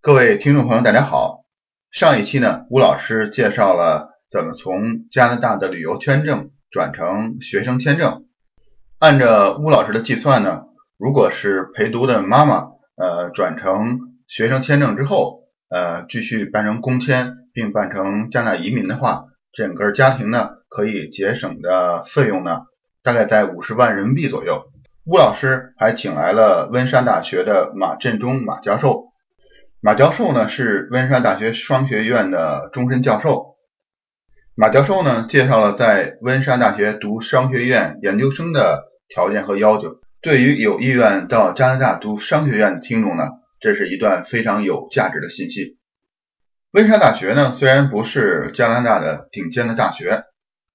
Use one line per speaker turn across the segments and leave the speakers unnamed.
各位听众朋友，大家好。上一期呢，吴老师介绍了怎么从加拿大的旅游签证转成学生签证。按照吴老师的计算呢，如果是陪读的妈妈，呃，转成学生签证之后，呃，继续办成工签并办成加拿大移民的话，整个家庭呢可以节省的费用呢，大概在五十万人民币左右。吴老师还请来了温莎大学的马振中马教授。马教授呢是温莎大学商学院的终身教授。马教授呢介绍了在温莎大学读商学院研究生的条件和要求。对于有意愿到加拿大读商学院的听众呢，这是一段非常有价值的信息。温莎大学呢虽然不是加拿大的顶尖的大学，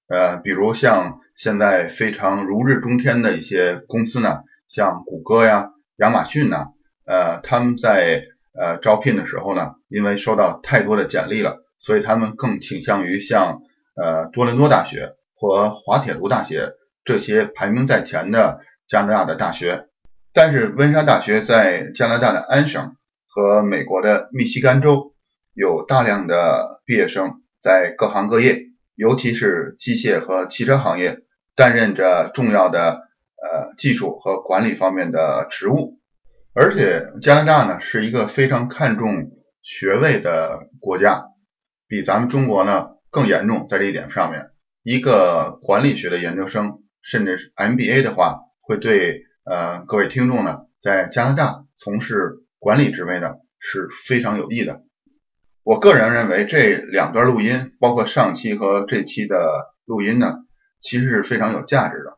呃，比如像现在非常如日中天的一些公司呢，像谷歌呀、亚马逊呐，呃，他们在呃，招聘的时候呢，因为收到太多的简历了，所以他们更倾向于像呃多伦多大学和滑铁卢大学这些排名在前的加拿大的大学。但是温莎大学在加拿大的安省和美国的密西根州有大量的毕业生在各行各业，尤其是机械和汽车行业担任着重要的呃技术和管理方面的职务。而且加拿大呢是一个非常看重学位的国家，比咱们中国呢更严重在这一点上面。一个管理学的研究生，甚至是 MBA 的话，会对呃各位听众呢在加拿大从事管理职位呢是非常有益的。我个人认为这两段录音，包括上期和这期的录音呢，其实是非常有价值的。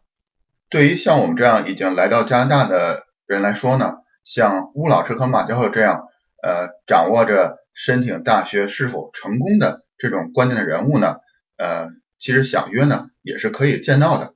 对于像我们这样已经来到加拿大的人来说呢。像乌老师和马教授这样，呃，掌握着申请大学是否成功的这种关键的人物呢，呃，其实想约呢也是可以见到的。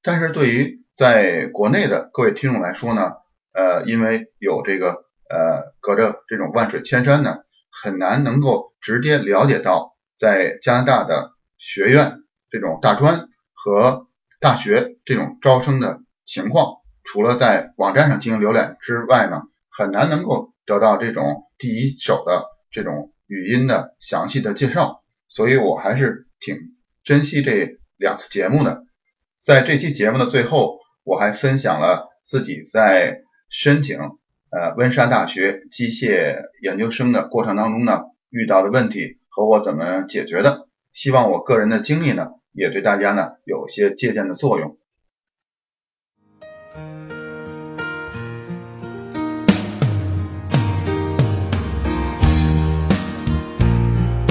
但是对于在国内的各位听众来说呢，呃，因为有这个呃隔着这种万水千山呢，很难能够直接了解到在加拿大的学院这种大专和大学这种招生的情况。除了在网站上进行浏览之外呢，很难能够得到这种第一手的这种语音的详细的介绍，所以我还是挺珍惜这两次节目的。在这期节目的最后，我还分享了自己在申请呃温莎大学机械研究生的过程当中呢遇到的问题和我怎么解决的，希望我个人的经历呢也对大家呢有些借鉴的作用。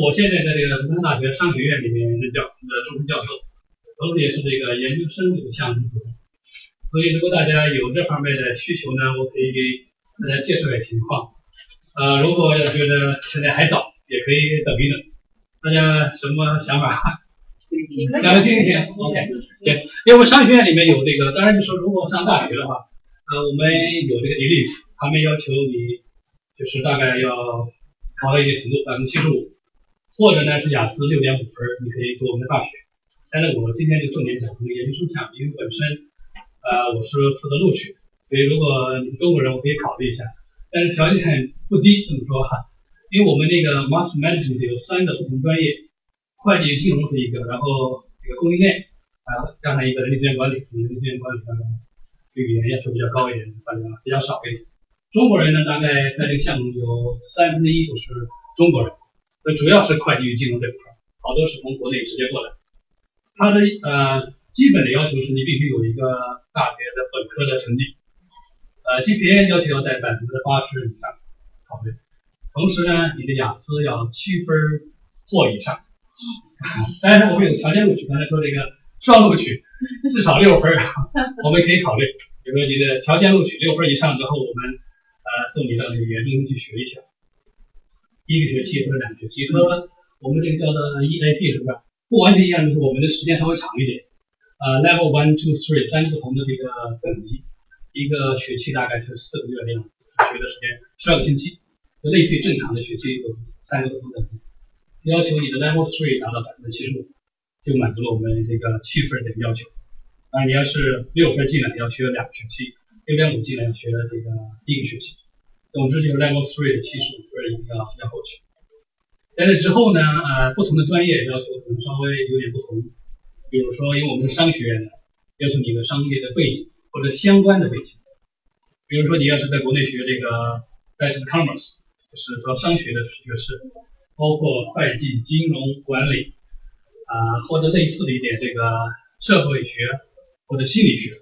我现在在这个中山大学商学院里面任教，的终身教授，同时也是这个研究生这个项目主任。所以，如果大家有这方面的需求呢，我可以给大家介绍点情况。呃，如果要觉得现在还早，也可以等一等。大家什么想法？讲来听一听。OK，对，因为商学院里面有这个，当然就说如果上大学的话，呃，我们有这个 elite，他们要求你就是大概要考到一定程度，百分之七十五。或者呢是雅思六点五分，你可以读我们的大学。但是我今天就重点讲我们研究生项目，因为本身呃我是负责录取，所以如果你是中国人，我可以考虑一下。但是条件不低，这么说哈，因为我们那个 Master Management 有三个不同专业，会计金融是一个，然后这个供应链啊加上一个人力资源管理，人力资源管理当中，这语言要求比较高一点，大家比较少一点。中国人呢，大概在这个项目有三分之一都是中国人。那主要是会计与金融这一块，好多是从国内直接过来。它的呃基本的要求是你必须有一个大学的本科的成绩，呃 GPA 要求要在百分之八十以上考虑，同时呢你的雅思要七分或以上。但是我们有条件录取，刚才说这个双录取至少六分，我们可以考虑。比如说你的条件录取六分以上之后，我们呃送你到那个研中去学一下，一个学期或者两个学期，和我们这个叫做 EAP 是不是？不完全一样，就是我们的时间稍微长一点。呃，Level One、Two、Three 三个不同的这个等级，一个学期大概是四个月那样子，学的时间十二个星期，就类似于正常的学期有三个不同等级。要求你的 Level Three 达到百分之七十五，就满足了我们这个七分的要求。当然，你要是六分进来，要学两个学期；六点五进来，要学这个一个学期。总之就是 Level Three 的七十五分一定要要过去。在这之后呢，呃，不同的专业要求可能稍微有点不同。比如说，因为我们是商学院的，要求你的商业的背景或者相关的背景。比如说，你要是在国内学这个 Bachelor Commerce，就是说商学的学士，包括会计、金融管理啊，或者类似的一点这个社会学或者心理学。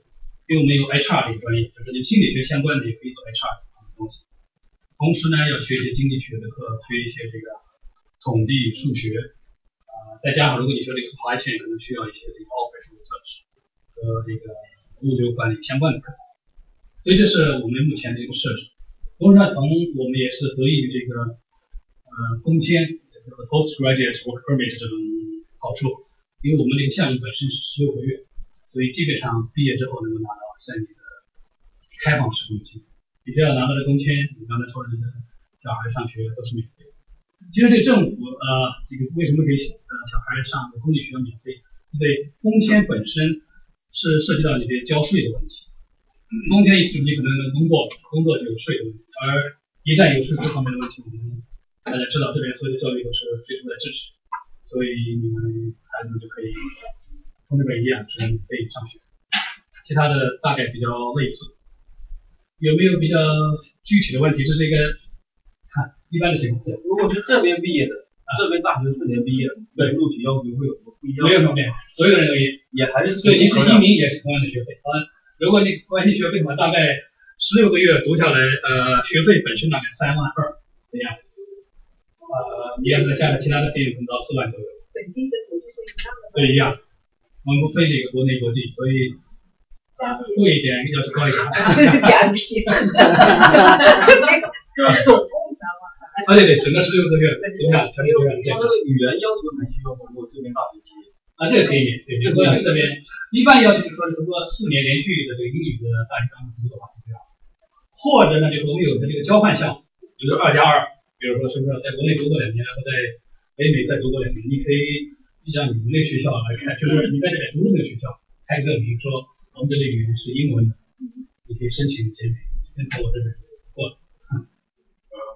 因为我们有 HR 这个专业，就是你心理学相关的也可以做 HR 的东西。同时呢，要学一些经济学的课，学一些这个统计、数学。呃再加上，如果你说这个 supply chain 可能需要一些这个 operation research 和这个物流管理相关的课，所以这是我们目前的一个设置。同时呢，从我们也是得益于这个呃工签这个 postgraduate work permit 这种好处，因为我们这个项目本身是十六个月，所以基本上毕业之后能够拿到三年的开放式工签。你只要拿到了工签，你刚才说的小孩上学都是免费。其实这政府呃，这个为什么给呃小孩上公立学校免费？对，工签本身是涉及到你这交税的问题。工签一出你可能工作，工作就有税的问题，而一旦有税这方面的问题，我们大家知道这边所有的教育都是最终在支持，所以你们孩子们就可以从这边一样是免费上学。其他的大概比较类似，有没有比较具体的问题？这是一个看。一般的情况，
如果是这边毕业的，这边大学四年毕业的，对录取要求会有什么不一样？
没有方面，所有人都
也也还是
对，你是移民也是同样的学费啊。如果你关系学费的话，大概十六个月读下来，呃，学费本身大概三万二的样子，呃，你要再加上其他的费用，可能到四万左右。
本地生国际是一样的。
对，一样。我们不分这个国内国际，所以贵一点要求高一点。
奖品。总共。
啊对对，整个十六个月，怎么样？十六个月。
他那个语言要求还需要吗？如果这边大学毕业？
啊，这个可以，对，这个要是这边一般要求就是说，如果四年连续的这个英语的大学刚读的话是这样，或者呢，就是我们有的这个交换项目，比如二加二，比如说是不是在国内读过两年，然后在北美再读过两年，你可以让你们那个学校来看，就是你在这边读的那个学校开个证明，说我们这里语言是英文的，你可以申请减免，跟我这边。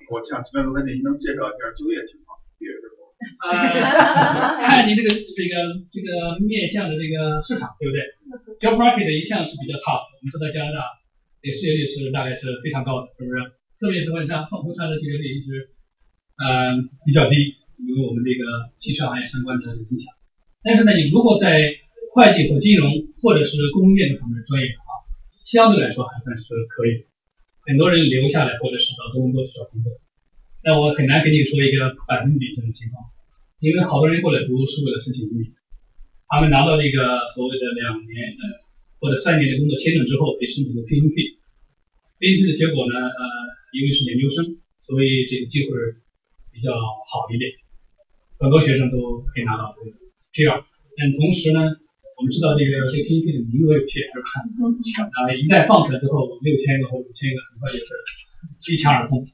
我想问个问题，能介绍一下就业情况？毕业之后？
呃，看你这个这个这个面向的这个市场，对不对？Job market 一向是比较 tough，我们说在加拿大，这个失业率是大概是非常高的，是不是？特别是温莎，凤凰山的这个率一直嗯比较低，因为我们这个汽车行业相关的影响。但是呢，你如果在会计或金融或者是工业这方面的专业的话，相对来说还算是可以。很多人留下来，或者是到多伦多去找工作，但我很难给你说一个百分比这种情况，因为好多人过来读是为了申请移民，他们拿到这个所谓的两年的或者三年的工作签证之后，可以申请个 PNP，PNP 的结果呢，呃，因为是研究生，所以这个机会比较好一点，很多学生都可以拿到这个 PR，但同时呢。我们知道这个这个 PPT 的名额有限，是吧？啊，一旦放出来之后，六千个或五千个，很快就是一抢而空。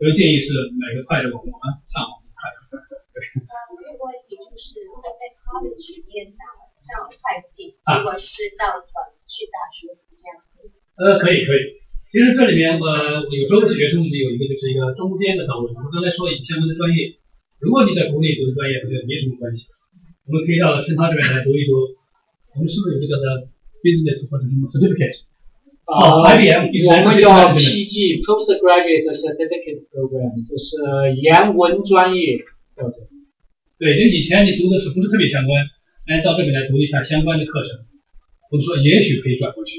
所以建议是买个快的网络啊，上网快。
啊，我有个问题就是，如果在 college 念的，像会计，如果是到转去大学这样？
呃，可以可以。其实这里面我有时候学生有一个就是一个中间的道路。我们刚才说以相关的专业，如果你在国内读的专业和这个没什么关系，我们可以到深涛这边来读一读。我们是不是有个叫做 business 或者什么 certificate？啊，IBM，
我们叫 PG postgraduate certificate program，就是研文专业。
对，就以前你读的是不是特别相关，来到这边来读一下相关的课程，或者说也许可以转过去。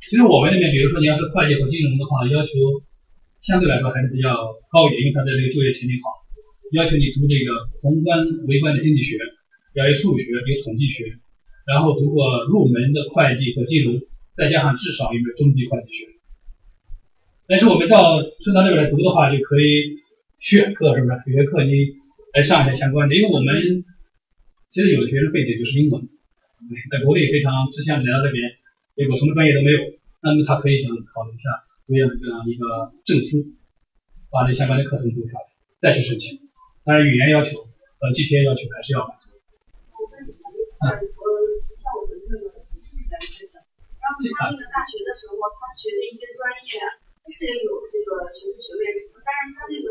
其实我们那边，比如说你要是会计或金融的话，要求相对来说还是比较高一点，因为它的这个就业前景好，要求你读这个宏观微观的经济学，要有数学，有统计学。然后读过入门的会计和金融，再加上至少一门中级会计学。但是我们到顺到这边来读的话，就可以选课，是不是？有些课你来上一下相关的，因为我们其实有的学生背景就是英文，在国内非常志向来到这边，结果什么专业都没有，那么他可以想考一下读研的这样一个证书，把这相关的课程读下来，再去申请。当然语言要求和 GPA 要求还是要满足。
我问一下，就是呃，像我们这个西语的，然后他那个大学的时候，他学的一些专业，他是有这个学士学位什么，但是他那个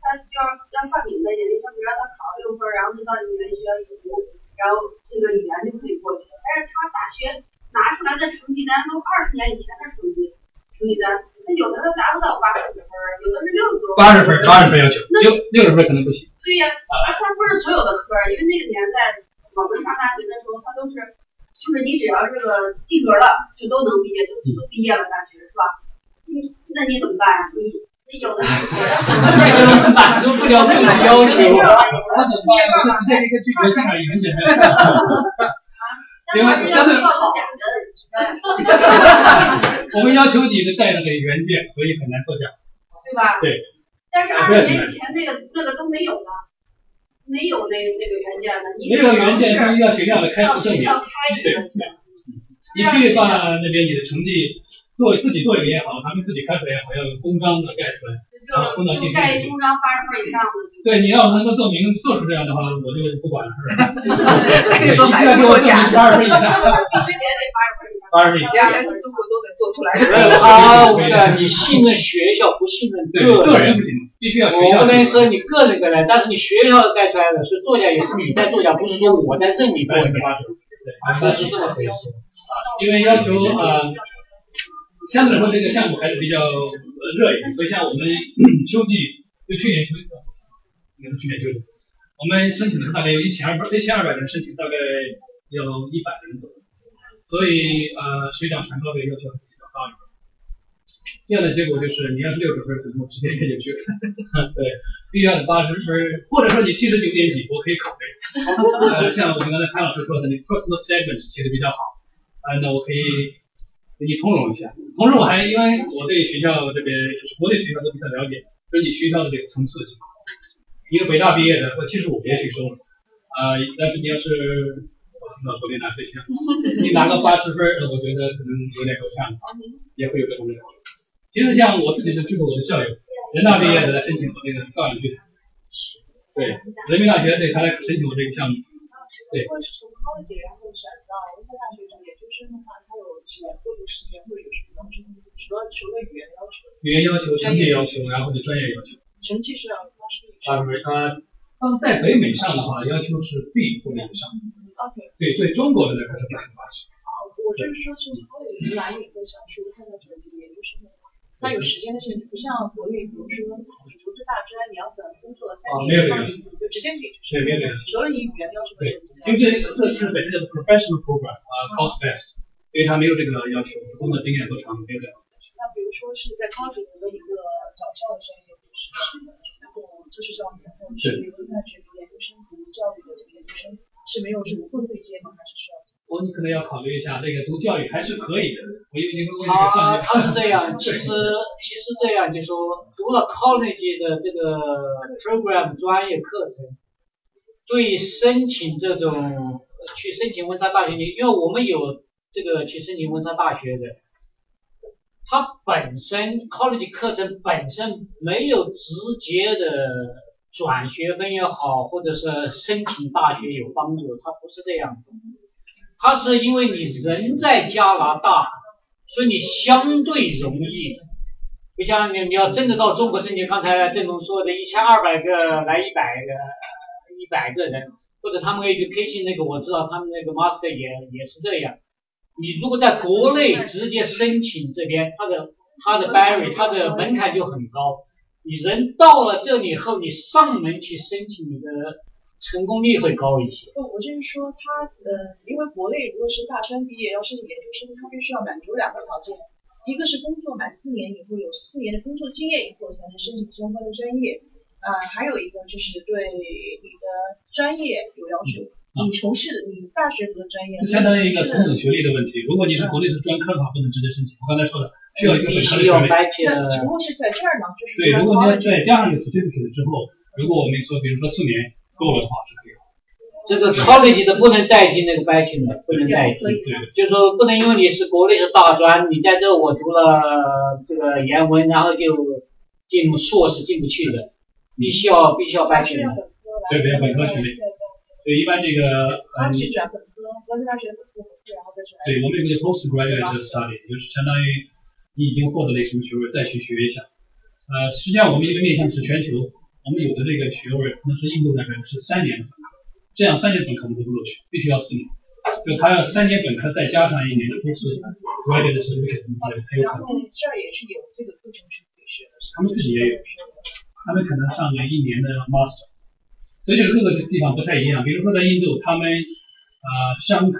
他就要要上你们的研究生，比如让他考六分，然后就到你们学校一读，然后这个语言就可以过去了。但是他大学拿出来的成绩单都二十年以前的成绩成绩单，他有的他达不到八十分，有的是六十多。
八十分，八十分要求，六六十分可能不行。
对呀，他他不是所有的科，因为那个年代我们上大学的时候，他都是，就是你只要这个及格了，就都能毕业，都都毕业了大学是吧？嗯，那你怎么办呀？你那有的
满足不了自己的要求。
那怎么办？我就直接一个拒绝信而已，很简单。
但他是要报假的，
我们要求你的带那个原件，所以很难作假。
对吧？
对。
但是二十年以前那个那个都没有了，没有那那个原件的，你
没有原件，必须要学校的开除证明。对。你去把那边你的成绩做自己做一个也好，他们自己开出来也好，要有公章的盖出来，然后封到信封里。
一公章八十分以上的。
对，你要能够证明做出这样的话，我就不管了，是吧？
这个都
你需要给我证明八十分以上，
必须得得八十分以上。
八十分以上。
连全中国都能做出来。
你信任学校，不信任
对，
个
个人不行，必须要学
我
校我。
不能说你个人个人，但是你学校带出来的是作家，也是你在作家，不是说我在认你作
百分之
家，
八十，对，
这是这么回事。
因为要求呃，相对来说这个项目还是比较呃热一点，所以像我们秋季就去年秋季，应该是去年秋季，我们申请的大概有一千二百一千二百人申请，大概有一百个人走，所以呃水涨船高的要求比较高一点。这样的结果就是，你要是六十分，可能我直接开进去了。对，必要的八十分，或者说你七十九点几，我可以考虑。呃，像我们刚才潘老师说的，那个 personal statement 写的比较好，啊、那我可以给你通融一下。同时我还因为我对学校这边就是国内学校都比较了解，根据学校的这个层次情况，一个北大毕业的或七十五别去收了，啊、但是你要是我听到国内拿学校，你拿个八十分，那我觉得可能有点够呛，也会有这种要求。其实像我自己是据过我的校友，人大毕业的来申请我这个教育剧团，对，人民大学对他来申请我这个项目，对
如果是从 college 然后选到文科大学找研究生的话，它有几年过渡时间，或者是比方说除了除了语言要求，
语言要求、成绩要求，然后就专业要求。
成绩是要八十以上。
八十分，呃，当在北美上的话，要求是 B 或者以上。
OK，
对，对中国的呢，还是百分之八十。
啊，我就是说从 college 来以后想说再来转这个研究生的话，它有时间的限制，不像国内，比如说你读这大专，你要等工作三
哦没有
年
这个
就直接可以去
对，没有这个。
除了你语言要求的
对
成绩，
因为这这是本身的 professional program 啊、course best，所以他没有这个要求，工作经验多长没有这个。
那比如说是在 college 读的一个早教的专业，就是然后就是教育，然后是读大学读研究生读教育的这个研究生，是没有什么混对接吗？还是需要？
哦，你可能要考虑一下，这个读教育还是可以的。我因为你问这个上
他他是这样，其实其实这样，就说读了 college 的这个 program 专业课程，对申请这种呃去申请温莎大学，你因为我们有这个去申请温莎大学的，它本身 college 课程本身没有直接的转学分也好，或者是申请大学有帮助，它不是这样的。它是因为你人在加拿大，所以你相对容易。不像你你要真的到中国申请，刚才郑总说的一千二百个来一百个一百个人，或者他们 education 那个我知道他们那个 master 也也是这样。你如果在国内直接申请这边，它的它的 barrier 它的门槛就很高。你人到了这里后，你上门去申请，你的成功率会高一些。
不，我就是说他呃，因为国内如果是大专毕业要申请研究生，他必须要满足两个条件，一个是工作满四年以后有四年的工作经验以后才能申请相关的专业，呃，还有一个就是对你的专业有要求，你从事的你大学读的专业，
这相当于一个同等学历的问题。如果你是国内是专科的话，不能直接申请。我刚才说的需要一个
必须要
本科的学位。
bachelor
那只不过是在这儿呢，就是
对，如果你要再加上一个 certificate 之后，如果我们说，比如说四年够了的话，是可以。
这个 college 的不能代替那个 bachelor，不能代替。就是说不能因为你是国内是大专，你在这我读了这个研文，然后就进硕士进不去的，必须要必须要 bachelor。
对对本科学位对一般这个
他
嗯，
是转本科，文科大学本科本科，然后再转。
对我们有个 postgraduate study，就是相当于你已经获得了一什么学位，再去学一下。呃，实际上我们一个面向是全球，我们有的这个学位，可能是印度那边是三年的本科，这样三年本科我们都不录取，必须要四年。就他要三年本科再加上一年的 postgraduate certificate，才才有可能。
他们这儿也是有这个课程是可以学的，
他们自己也有，他们可能上了一年的 master，所以这个各个地方不太一样。比如说在印度，他们啊、商科、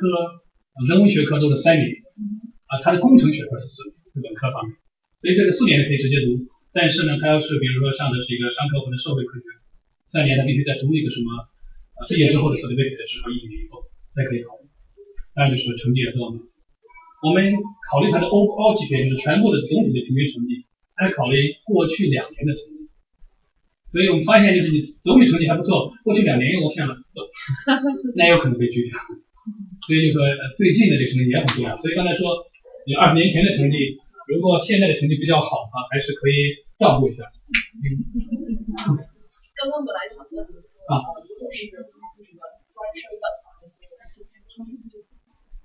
呃人文学科都是三年，啊、他的工程学科是四年，是本科方面，所以这个四年的可以直接读。但是呢，他要是比如说上的是一个商科或者社会科学，三年他必须再读一个什么，呃毕业之后的 certificate 至少一年以后才可以考虑。当然就是成绩也都要。我们考虑它的 overall 就是全部的总体的平均成绩，还考虑过去两年的成绩。所以我们发现，就是你总体成绩还不错，过去两年又往下了，那有可能被拒掉。所以就说最近的这个成绩也很重要。所以刚才说，你二十年前的成绩，如果现在的成绩比较好的话，还是可以照顾一下。
刚刚本来想问
啊
如果是这个专升本啊那些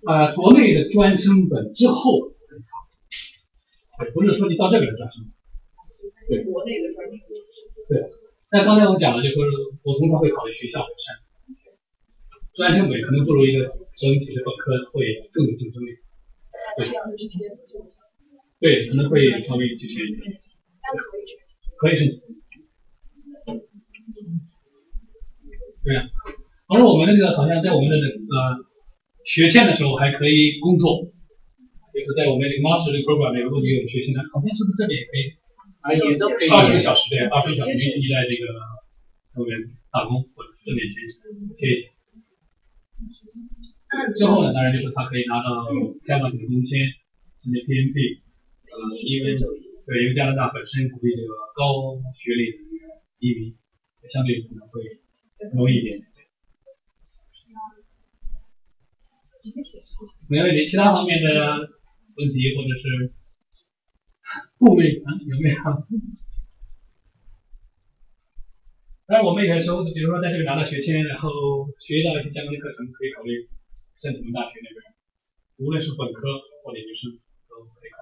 呃，国内的专升本之后对，不是说你到这边的专升本。对
国内的专升
对，那刚才我讲了，就是我通常会考虑学校本身，专升本可能不如一个整体的本科会更有竞争力。对，可能会稍微局限一点，
单可以。
申请。对啊，而我们那个好像在我们的呃学签的时候还可以工作，就是在我们这个 master program 里，如果你有学签的，好像是不是这边也可以
啊，也都可以。
二十个小时对，二十个小时你在这个后面打工或者挣点钱，可以。之后呢，当然就是他可以拿到加拿大的工签，甚至 PNP，呃，因为对，因为加拿大本身鼓励这个高学历的这个移民，相对可能会容易一点。没问题，其他方面的问题或者是顾虑啊，有没有？当然，我们有时候，比如说在这里拿到学签，然后学到一些相关的课程，可以考虑申请我们大学那边，无论是本科或者研究生都可以考。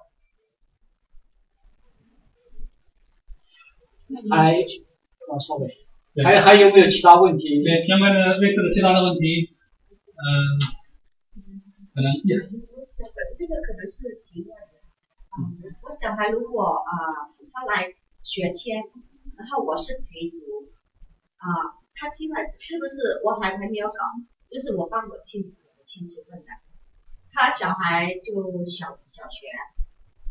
还哦，sorry，
对
还还有没有其他问题？
对相关的类似的其他的问题，嗯，可能也
这个可能是题外的。嗯，我小孩如果啊、他来学签，然后我是陪读，啊、他进来是不是我还还没有搞？就是我帮我亲我亲戚问的，他小孩就小小学，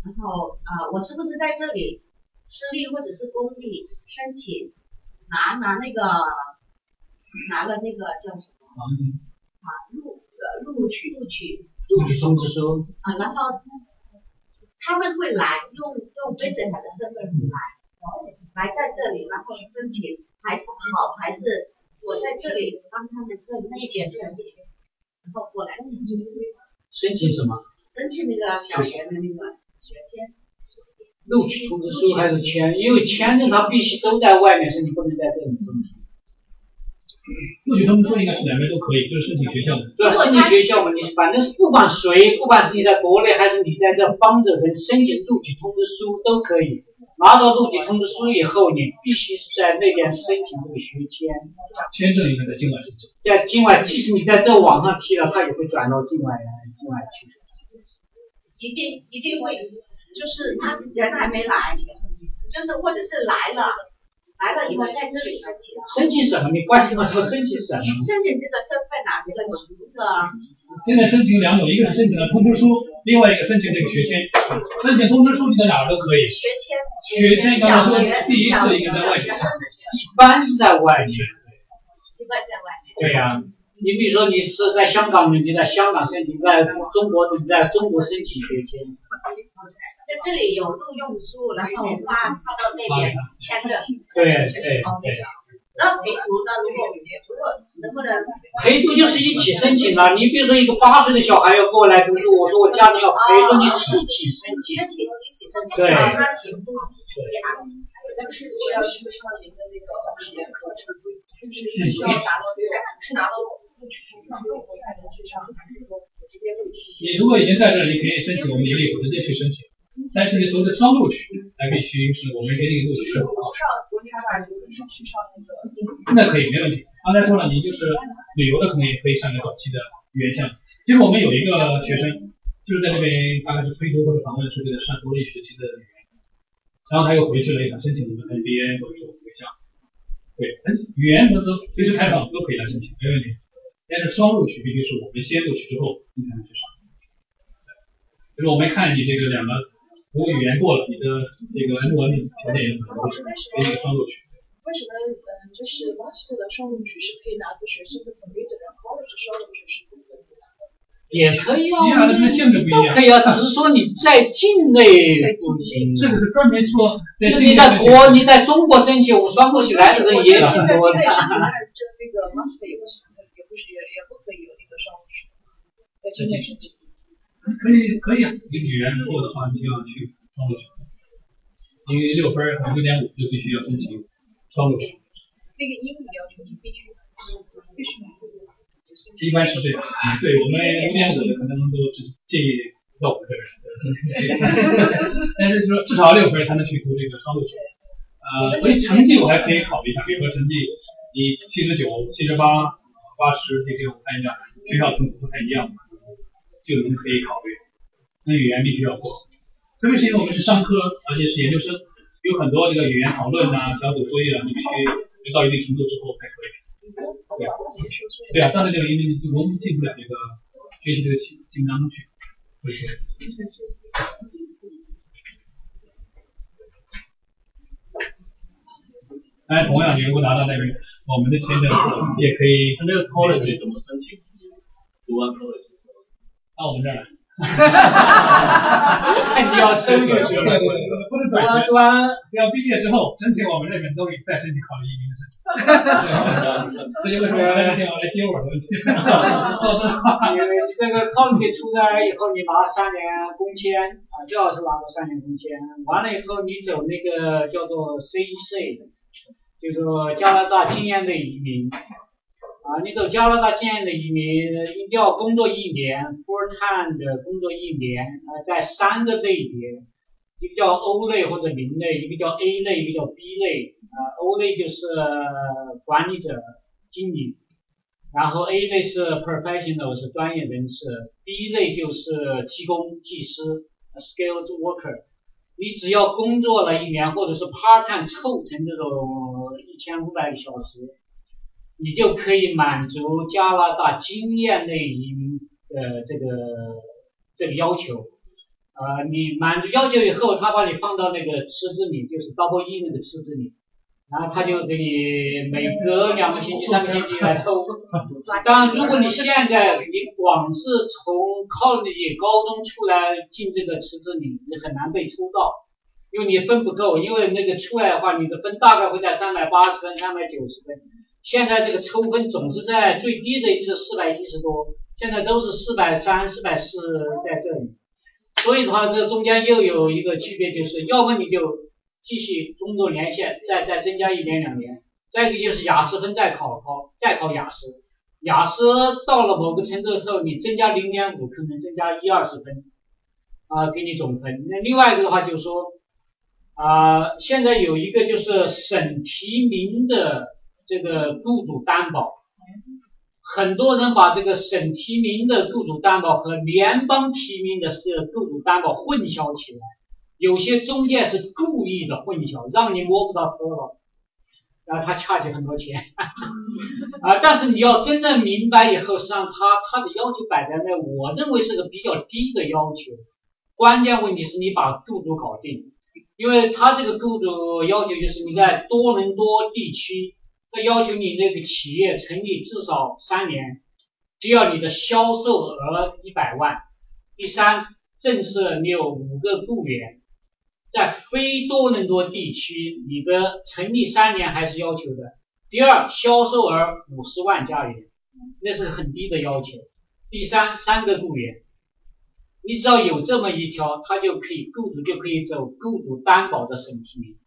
然后啊、我是不是在这里私立或者是公立申请拿拿那个拿了那个叫什么啊录呃录取录取
录取通知书。
啊，然后他们会来用用 visitor 的身份来，来在这里，然后申请还是好还是我在这里帮他们在那边申请，然后过来
申请什么？
申请那个小学的那个学签。
录取通知书还是签？因为签证它必须都在外面申请，不能在这里申请。
录取通知书应该是两边都可以，就是申请学校的。
对？申请学校嘛，你反正是不管谁，不管是你在国内还是你在这帮着人申请录取通知书都可以。拿到录取通知书以后，你必须是在那边申请这个学签。
签证里面的境外申请。
在境外，即使你在这网上批了，他也会转到境外境外去。
一定一定会，就是他人还没来，就是或者是来了，来了以后在这里申请，
申请什么？你关心我说申请什么？
申请这个身份啊，这个这个
现在申请两种，一个是申请的通知书，另外一个申请这个学签。申请通知书你在哪儿都可以，
学签，
学签刚才说第一次应该在外
学
学。
生的学
一般是在外面。
一般在外面。
对呀、你比如说你是在香港的，你在香港申请；在中国的，你在中国申请学签。
这在这里有录用书，然后发发到那边签证，
对
学习方面。然后陪读呢，如果如果能不能
陪读就是一起申请了。你比如说一个八岁的小孩要过来读书，我说我家里要陪着你是一起申请。
申请一起申请，
对
慢慢行动一起安排。
但是如果要去上您的那个语言课程，就是必须要达到六，是拿到录取通知书以后才能去上，还是说直接录取？
你如果已经在这里，你可以申请我们营里直接去申请。但是你所谓的双录取，那必须是我们给你录取
就是不上国际大学，就是去上那个。
那可以没问题。刚才说了，你就是旅游的，可能也可以上个短期的语言项目。其实我们有一个学生，就是在那边大概是推读或者访问是为了上多一学期的语言，然后他又回去了，也想申请我们 MBA 或者是我们学校。对，嗯语言都都随时开放，都可以来申请，没问题。但是双录取必须是我们先录取之后，你才能去上。就是我们看你这个两个，如果语言过了，你的这个论文条件也很高，给你个双录取。
为什么嗯，就是 master 的双录取是可以拿个学生的的，college 双录取是不可以拿的？
也可以啊。都可以啊，只是说你在境内不行。
这个是专门说，
这个你在国，你在中国申请，我们双录取来的人也挺
在
多的。
境内申请那个 master 也不行，也不是也也不可以有那个双录取，在境内申请。
可以可以啊，你语言不够的话，你就要去双录取，因为六分儿和六点五就必须要申请双录取，
那个英语要求是必须必须拿。
一般是这样。对我们五点五的可能都只建议到五分儿，但是说至少六分才能去读这个双录取。呃，所以成绩我还可以考虑一下，比如说成绩你七十九、七十八、八十这种看一下，学校层次不太一样嘛，就能可以考虑。那语言必须要过，特别是因为我们是商科，而且是研究生，有很多这个语言讨论呐、小组作业啊，你必须要到一定程度之后才可以。对啊，对啊，到那个因为你融不进不了这个学习这个情情当中去，所以说。当然，同样，你如果拿到那个我们的签证，也可以
那个 college 怎么申请？读完 college，
到我们这儿来。
你要申请
对对对，不是短学，
读完
要毕业之后申请我们这边都可以再申请考虑移民的申请。这就为什么要来接我的问题。
因为你这个 college 出来以后，你拿三年工签啊，最好是拿到三年工签。完了以后，你走那个叫做 CEC，就是说加拿大经验的移民啊，你走加拿大经验的移民，一定要工作一年，full time 的工作一年，呃，在三个类别，一个叫 O 类或者零类，一个叫 A 类，一个叫 B 类。啊，O 类就是管理者、经理，然后 A 类是 professional 是专业人士，B 类就是技工、技师 skilled worker。你只要工作了一年，或者是 part time 凑成这种一千五百个小时，你就可以满足加拿大经验类移民的这个这个要求。呃，你满足要求以后，他把你放到那个池子里，就是 double E 那个池子里，然后他就给你每隔两个星期、三个星期来抽。当然，如果你现在你光是从 college 高中出来进这个池子里，你很难被抽到，因为你分不够，因为那个出来的话，你的分大概会在三百八十分、三百九十分。现在这个抽分总是在最低的一次四百一十多，现在都是四百三、四百四在这里。所以的话，这中间又有一个区别，就是要么你就继续工作年限，再再增加一年两年；再一个就是雅思分再考考，再考雅思。雅思到了某个程度后，你增加零点五，可能增加一二十分，啊，给你总分。那另外一个的话就是说，啊，现在有一个就是省提名的这个雇主担保。很多人把这个省提名的雇主担保和联邦提名的是雇主担保混淆起来，有些中介是故意的混淆，让你摸不着头脑，然后他恰起很多钱，啊，但是你要真正明白以后，实际上他他的要求摆在那，我认为是个比较低的要求，关键问题是你把雇主搞定，因为他这个雇主要求就是你在多伦多地区。他要求你那个企业成立至少三年，只要你的销售额一百万。第三，正式你有五个雇员，在非多伦多地区，你的成立三年还是要求的。第二，销售额五十万加元，那是很低的要求。第三，三个雇员，你只要有这么一条，他就可以雇主就可以走雇主担保的审批。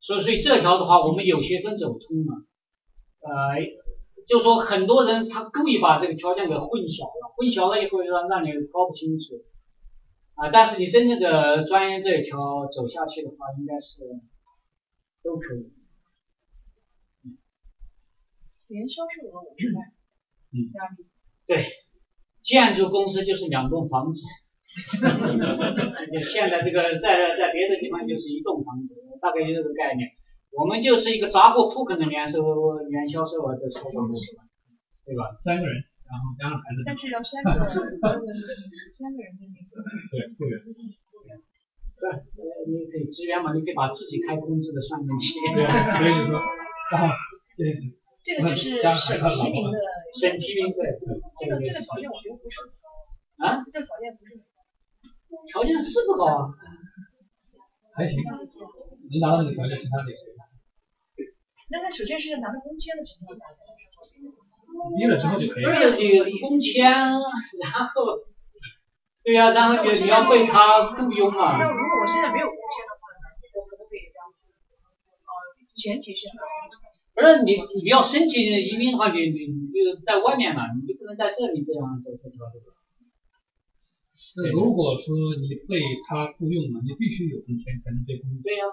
所以，所以这条的话，我们有学生走通了。呃，就说很多人他故意把这个条件给混淆了，混淆了以后让让你搞不清楚。啊，但是你真正的专业这一条走下去的话，应该是都可以。
年销售额五十万，
嗯。对，建筑公司就是两栋房子。现在这个在在别的地方就是一栋房子，大概就这个概念。我们就是一个砸过铺肯的年收年销售额都超过五十万，对吧？
三个人，然后加上孩子，
但是要三个三个人的那个。
对，会员。
对，你可以支援嘛，你可以把自己开工资的算进去。
对，所以说，然后这
个只是 审提名的，
审提名对，
这个这个条件我觉得不是
啊，
这个条件不是
条件是不高啊，
还行，能达到那个条件，其他的也可以。
那他首先是拿到工签的情况下才能
毕业了之后就可以
不是你工签，然后，对呀、然后你你要被他雇佣
啊
那，
如果我现在没有工签的话，我可不可以这样？呃，前提是
不是你你要申请移民的话，你你你就在外面嘛，你就不能在这里这样走这条路。
那如果说你被他雇佣了，你必须有工签才能被雇佣，
对呀、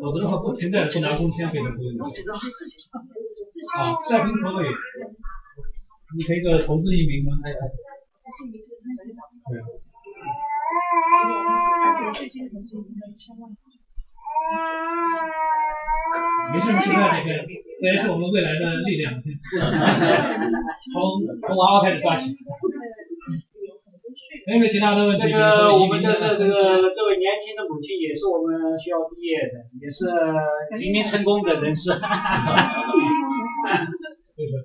否则的话不存在去拿工签被他雇佣。
我只能是自己自己
啊，在拼投也，你可以个投资移民吗？哎，对。
而且税金的投资移民要一千万。
没事，现在这个这也是我们未来的力量，从从娃娃开始抓起。还有没有其他的问题？
这个我们这这这个这位年轻的母亲也是我们学校毕业的，也是移民成功的人士。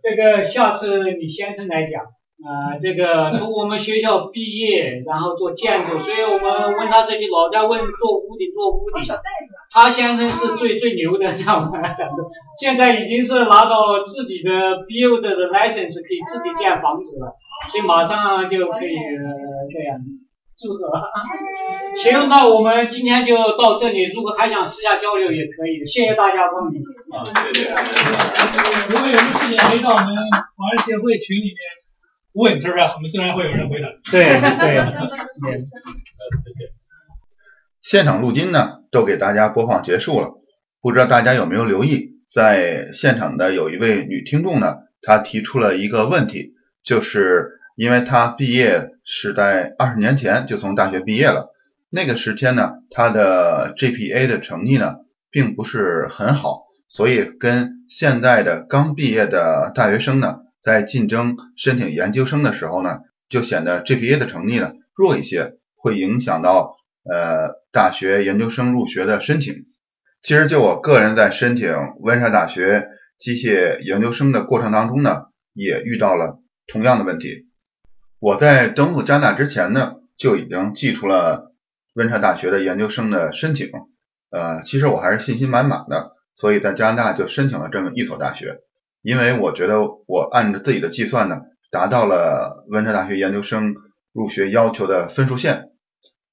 这个下次你先生来讲，呃，这个从我们学校毕业，然后做建筑，所以我们温莎设计老在问做屋顶做屋顶。他先生是最最牛的，像我们讲的，现在已经是拿到自己的 build 的 license，可以自己建房子了，所以马上就可以、呃、这样。祝贺！行，那我们今天就到这里。如果还想私下交流也可以，谢谢大家光临。
啊，谢谢。如果有什么事情可以到我们华人协会群里面问，是不是？我们自然会有人回答。
对对对。
现场录音呢，都给大家播放结束了。不知道大家有没有留意，在现场的有一位女听众呢，她提出了一个问题，就是因为他毕业是在二十年前就从大学毕业了，那个时间呢，他的 GPA 的成绩呢，并不是很好，所以跟现在的刚毕业的大学生呢，在竞争申请研究生的时候呢，就显得 GPA 的成绩呢弱一些，会影响到呃大学研究生入学的申请。其实就我个人在申请温莎大学机械研究生的过程当中呢，也遇到了同样的问题。我在登陆加拿大之前呢，就已经寄出了温莎大学的研究生的申请。呃，其实我还是信心满满的，所以在加拿大就申请了这么一所大学，因为我觉得我按照自己的计算呢，达到了温莎大学研究生入学要求的分数线，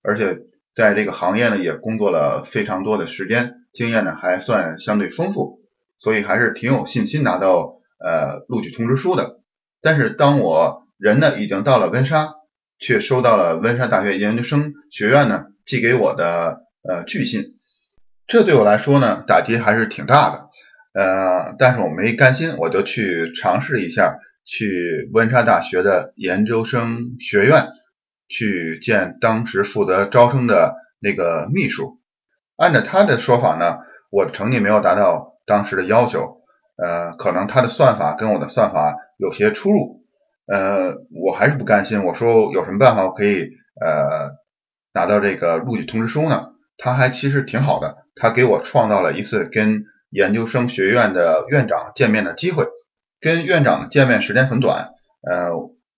而且在这个行业呢也工作了非常多的时间，经验呢还算相对丰富，所以还是挺有信心拿到呃录取通知书的。但是当我人呢已经到了温莎，却收到了温莎大学研究生学院呢寄给我的呃拒信，这对我来说呢打击还是挺大的。呃，但是我没甘心，我就去尝试一下，去温莎大学的研究生学院去见当时负责招生的那个秘书。按照他的说法呢，我的成绩没有达到当时的要求，呃，可能他的算法跟我的算法有些出入。呃，我还是不甘心，我说有什么办法我可以呃拿到这个录取通知书呢？他还其实挺好的，他给我创造了一次跟研究生学院的院长见面的机会。跟院长的见面时间很短，呃，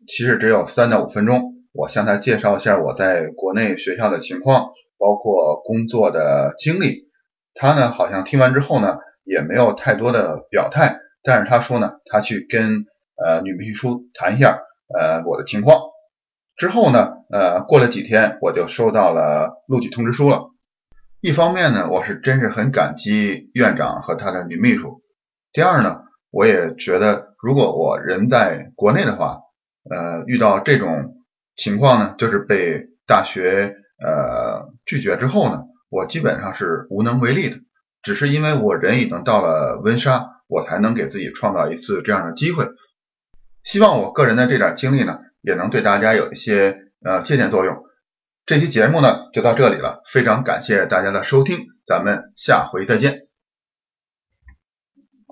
其实只有三到五分钟。我向他介绍一下我在国内学校的情况，包括工作的经历。他呢，好像听完之后呢，也没有太多的表态，但是他说呢，他去跟呃女秘书谈一下呃我的情况。之后呢，呃，过了几天，我就收到了录取通知书了。一方面呢，我是真是很感激院长和他的女秘书。第二呢，我也觉得，如果我人在国内的话，呃，遇到这种情况呢，就是被大学呃拒绝之后呢，我基本上是无能为力的。只是因为我人已经到了温莎，我才能给自己创造一次这样的机会。希望我个人的这点经历呢，也能对大家有一些呃借鉴作用。这期节目呢就到这里了，非常感谢大家的收听，咱们下回再见。